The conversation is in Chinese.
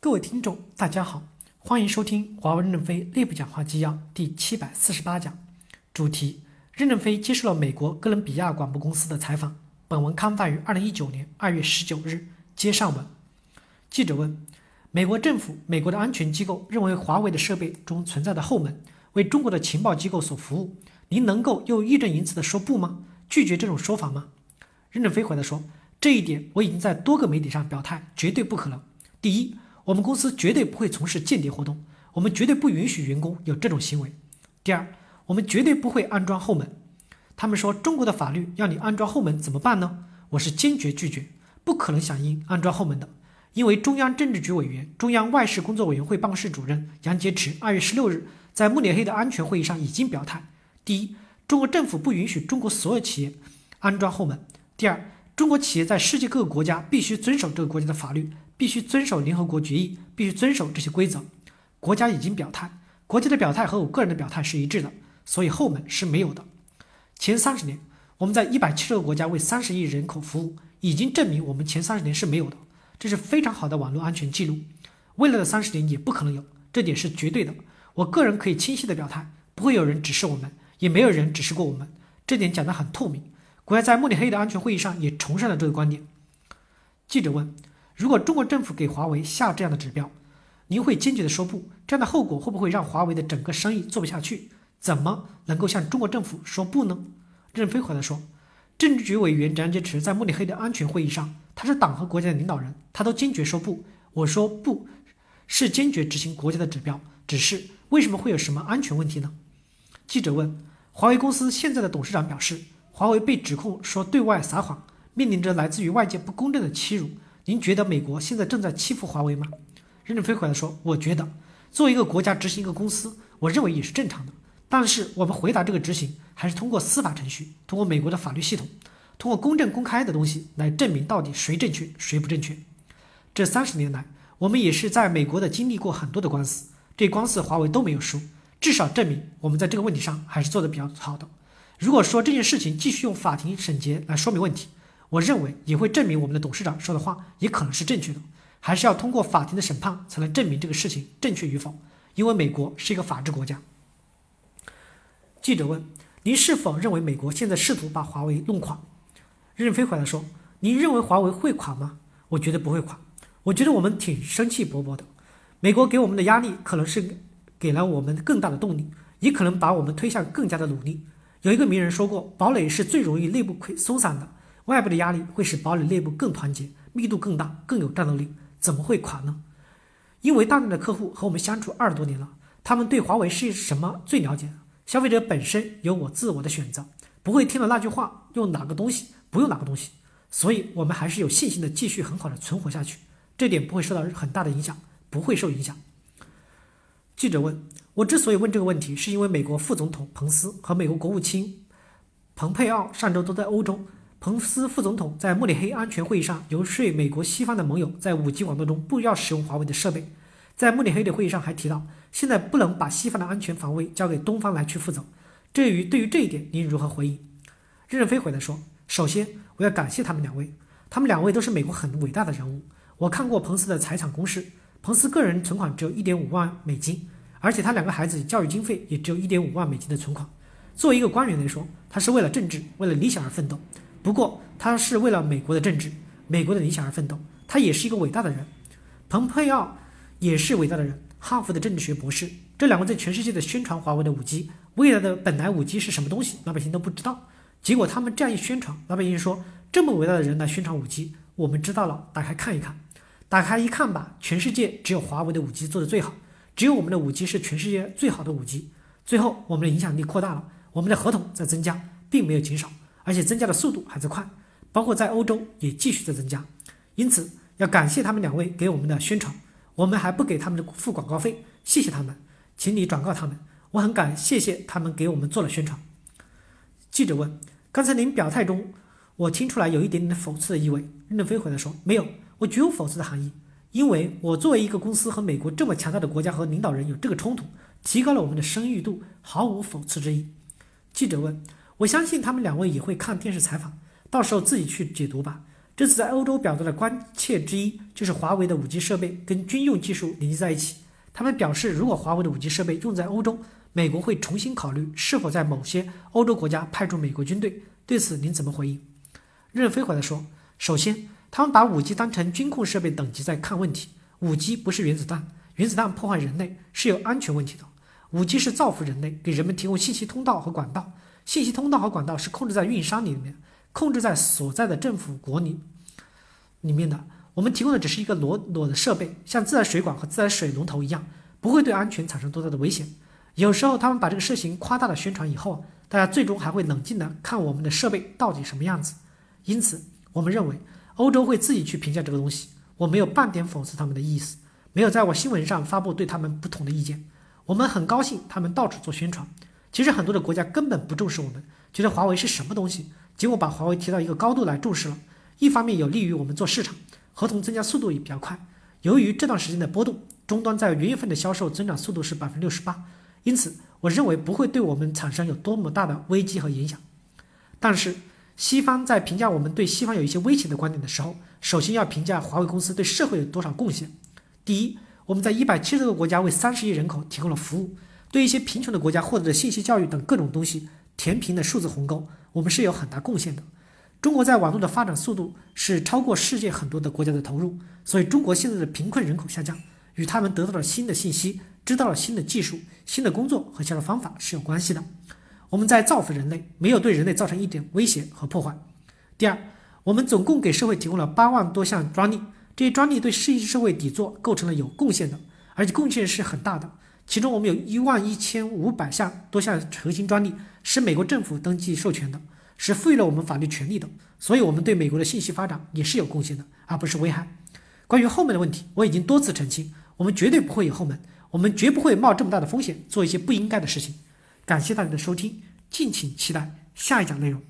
各位听众，大家好，欢迎收听华为任正非内部讲话纪要第七百四十八讲，主题：任正非接受了美国哥伦比亚广播公司的采访。本文刊发于二零一九年二月十九日。接上文，记者问：美国政府、美国的安全机构认为华为的设备中存在的后门为中国的情报机构所服务，您能够又义正言辞地说不吗？拒绝这种说法吗？任正非回答说：这一点我已经在多个媒体上表态，绝对不可能。第一。我们公司绝对不会从事间谍活动，我们绝对不允许员工有这种行为。第二，我们绝对不会安装后门。他们说中国的法律要你安装后门怎么办呢？我是坚决拒绝，不可能响应安装后门的。因为中央政治局委员、中央外事工作委员会办公室主任杨洁篪二月十六日在慕尼黑的安全会议上已经表态：第一，中国政府不允许中国所有企业安装后门；第二，中国企业在世界各个国家必须遵守这个国家的法律。必须遵守联合国决议，必须遵守这些规则。国家已经表态，国家的表态和我个人的表态是一致的，所以后门是没有的。前三十年，我们在一百七十个国家为三十亿人口服务，已经证明我们前三十年是没有的，这是非常好的网络安全记录。未来的三十年也不可能有，这点是绝对的。我个人可以清晰的表态，不会有人指示我们，也没有人指示过我们，这点讲得很透明。国家在慕尼黑的安全会议上也重申了这个观点。记者问。如果中国政府给华为下这样的指标，您会坚决的说不？这样的后果会不会让华为的整个生意做不下去？怎么能够向中国政府说不呢？任飞回答说：“政治局委员张杰驰在慕尼黑的安全会议上，他是党和国家的领导人，他都坚决说不。我说不是坚决执行国家的指标，只是为什么会有什么安全问题呢？”记者问：“华为公司现在的董事长表示，华为被指控说对外撒谎，面临着来自于外界不公正的欺辱。”您觉得美国现在正在欺负华为吗？任正非回答说：“我觉得，作为一个国家执行一个公司，我认为也是正常的。但是我们回答这个执行，还是通过司法程序，通过美国的法律系统，通过公正公开的东西来证明到底谁正确谁不正确。这三十年来，我们也是在美国的经历过很多的官司，这官司华为都没有输，至少证明我们在这个问题上还是做的比较好的。如果说这件事情继续用法庭审结来说明问题。”我认为也会证明我们的董事长说的话也可能是正确的，还是要通过法庭的审判才能证明这个事情正确与否。因为美国是一个法治国家。记者问：“您是否认为美国现在试图把华为弄垮？”任正非回答说：“您认为华为会垮吗？我觉得不会垮。我觉得我们挺生气勃勃的。美国给我们的压力可能是给了我们更大的动力，也可能把我们推向更加的努力。有一个名人说过：堡垒是最容易内部溃松散的。”外部的压力会使堡垒内部更团结、密度更大、更有战斗力，怎么会垮呢？因为大量的客户和我们相处二十多年了，他们对华为是什么最了解。消费者本身有我自我的选择，不会听了那句话用哪个东西，不用哪个东西。所以，我们还是有信心的继续很好的存活下去，这点不会受到很大的影响，不会受影响。记者问我之所以问这个问题，是因为美国副总统彭斯和美国国务卿蓬佩奥上周都在欧洲。彭斯副总统在慕尼黑安全会议上游说美国西方的盟友在 5G 网络中不要使用华为的设备。在慕尼黑的会议上还提到，现在不能把西方的安全防卫交给东方来去负责。至于对于这一点，您如何回应？任正非回答说：“首先，我要感谢他们两位，他们两位都是美国很伟大的人物。我看过彭斯的财产公示，彭斯个人存款只有一点五万美金，而且他两个孩子教育经费也只有一点五万美金的存款。作为一个官员来说，他是为了政治、为了理想而奋斗。”不过，他是为了美国的政治、美国的理想而奋斗。他也是一个伟大的人。蓬佩奥也是伟大的人，哈佛的政治学博士。这两位在全世界的宣传华为的五 G，未来的本来五 G 是什么东西，老百姓都不知道。结果他们这样一宣传，老百姓说这么伟大的人来宣传五 G，我们知道了，打开看一看。打开一看吧，全世界只有华为的五 G 做的最好，只有我们的五 G 是全世界最好的五 G。最后，我们的影响力扩大了，我们的合同在增加，并没有减少。而且增加的速度还在快，包括在欧洲也继续在增加，因此要感谢他们两位给我们的宣传，我们还不给他们的付广告费，谢谢他们，请你转告他们，我很感谢谢他们给我们做了宣传。记者问：刚才您表态中，我听出来有一点点的讽刺的意味。任正非回答说：没有，我绝无讽刺的含义，因为我作为一个公司和美国这么强大的国家和领导人有这个冲突，提高了我们的声誉度，毫无讽刺之意。记者问。我相信他们两位也会看电视采访，到时候自己去解读吧。这次在欧洲表达的关切之一，就是华为的 5G 设备跟军用技术联系在一起。他们表示，如果华为的 5G 设备用在欧洲，美国会重新考虑是否在某些欧洲国家派驻美国军队。对此，您怎么回应？任飞回答说：“首先，他们把 5G 当成军控设备等级在看问题。5G 不是原子弹，原子弹破坏人类是有安全问题的。5G 是造福人类，给人们提供信息通道和管道。信息通道和管道是控制在运营商里面。”控制在所在的政府国里里面的，我们提供的只是一个裸裸的设备，像自来水管和自来水龙头一样，不会对安全产生多大的危险。有时候他们把这个事情夸大的宣传以后，大家最终还会冷静的看我们的设备到底什么样子。因此，我们认为欧洲会自己去评价这个东西。我没有半点讽刺他们的意思，没有在我新闻上发布对他们不同的意见。我们很高兴他们到处做宣传。其实很多的国家根本不重视我们，觉得华为是什么东西。结果把华为提到一个高度来重视了，一方面有利于我们做市场，合同增加速度也比较快。由于这段时间的波动，终端在元月份的销售增长速度是百分之六十八，因此我认为不会对我们产生有多么大的危机和影响。但是西方在评价我们对西方有一些威胁的观点的时候，首先要评价华为公司对社会有多少贡献。第一，我们在一百七十个国家为三十亿人口提供了服务，对一些贫穷的国家获得的信息教育等各种东西填平的数字鸿沟。我们是有很大贡献的。中国在网络的发展速度是超过世界很多的国家的投入，所以中国现在的贫困人口下降，与他们得到了新的信息、知道了新的技术、新的工作和新的方法是有关系的。我们在造福人类，没有对人类造成一点威胁和破坏。第二，我们总共给社会提供了八万多项专利，这些专利对世界社会底座构成了有贡献的，而且贡献是很大的。其中我们有一万一千五百项多项核心专利是美国政府登记授权的，是赋予了我们法律权利的，所以我们对美国的信息发展也是有贡献的，而不是危害。关于后面的问题，我已经多次澄清，我们绝对不会有后门，我们绝不会冒这么大的风险做一些不应该的事情。感谢大家的收听，敬请期待下一讲内容。